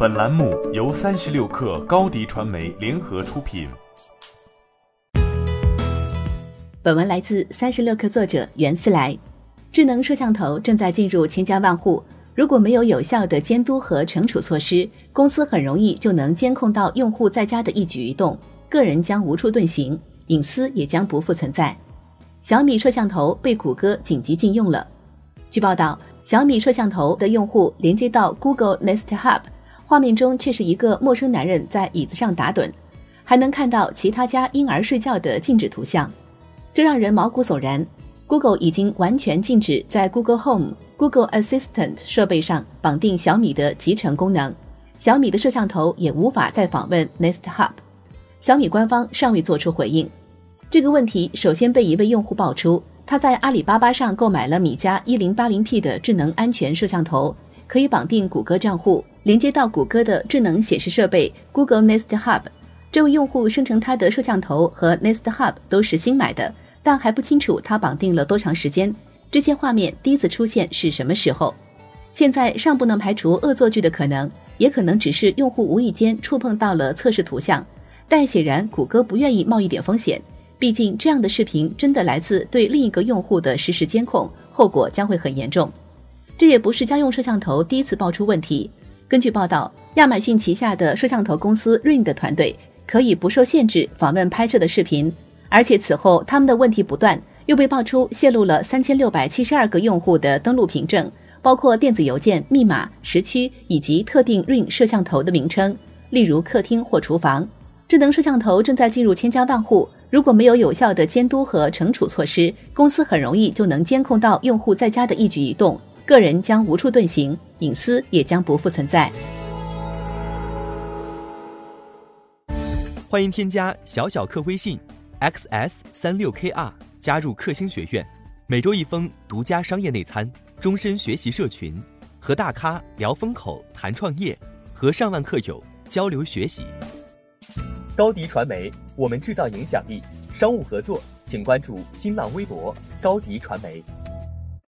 本栏目由三十六氪高低传媒联合出品。本文来自三十六氪作者袁思来。智能摄像头正在进入千家万户，如果没有有效的监督和惩处措施，公司很容易就能监控到用户在家的一举一动，个人将无处遁形，隐私也将不复存在。小米摄像头被谷歌紧急禁用了。据报道，小米摄像头的用户连接到 Google Nest Hub，画面中却是一个陌生男人在椅子上打盹，还能看到其他家婴儿睡觉的静止图像，这让人毛骨悚然。Google 已经完全禁止在 Google Home、Google Assistant 设备上绑定小米的集成功能，小米的摄像头也无法再访问 Nest Hub。小米官方尚未做出回应。这个问题首先被一位用户爆出，他在阿里巴巴上购买了米家 1080P 的智能安全摄像头，可以绑定谷歌账户，连接到谷歌的智能显示设备 Google Nest Hub。这位用户声称他的摄像头和 Nest Hub 都是新买的。但还不清楚他绑定了多长时间，这些画面第一次出现是什么时候？现在尚不能排除恶作剧的可能，也可能只是用户无意间触碰到了测试图像。但显然，谷歌不愿意冒一点风险，毕竟这样的视频真的来自对另一个用户的实时监控，后果将会很严重。这也不是家用摄像头第一次爆出问题。根据报道，亚马逊旗下的摄像头公司 Ring 的团队可以不受限制访问拍摄的视频。而且此后，他们的问题不断，又被爆出泄露了三千六百七十二个用户的登录凭证，包括电子邮件、密码、时区以及特定 Ring 摄像头的名称，例如客厅或厨房。智能摄像头正在进入千家万户，如果没有有效的监督和惩处措施，公司很容易就能监控到用户在家的一举一动，个人将无处遁形，隐私也将不复存在。欢迎添加小小客微信。xs 三六 kr 加入克星学院，每周一封独家商业内参，终身学习社群，和大咖聊风口、谈创业，和上万客友交流学习。高迪传媒，我们制造影响力。商务合作，请关注新浪微博高迪传媒。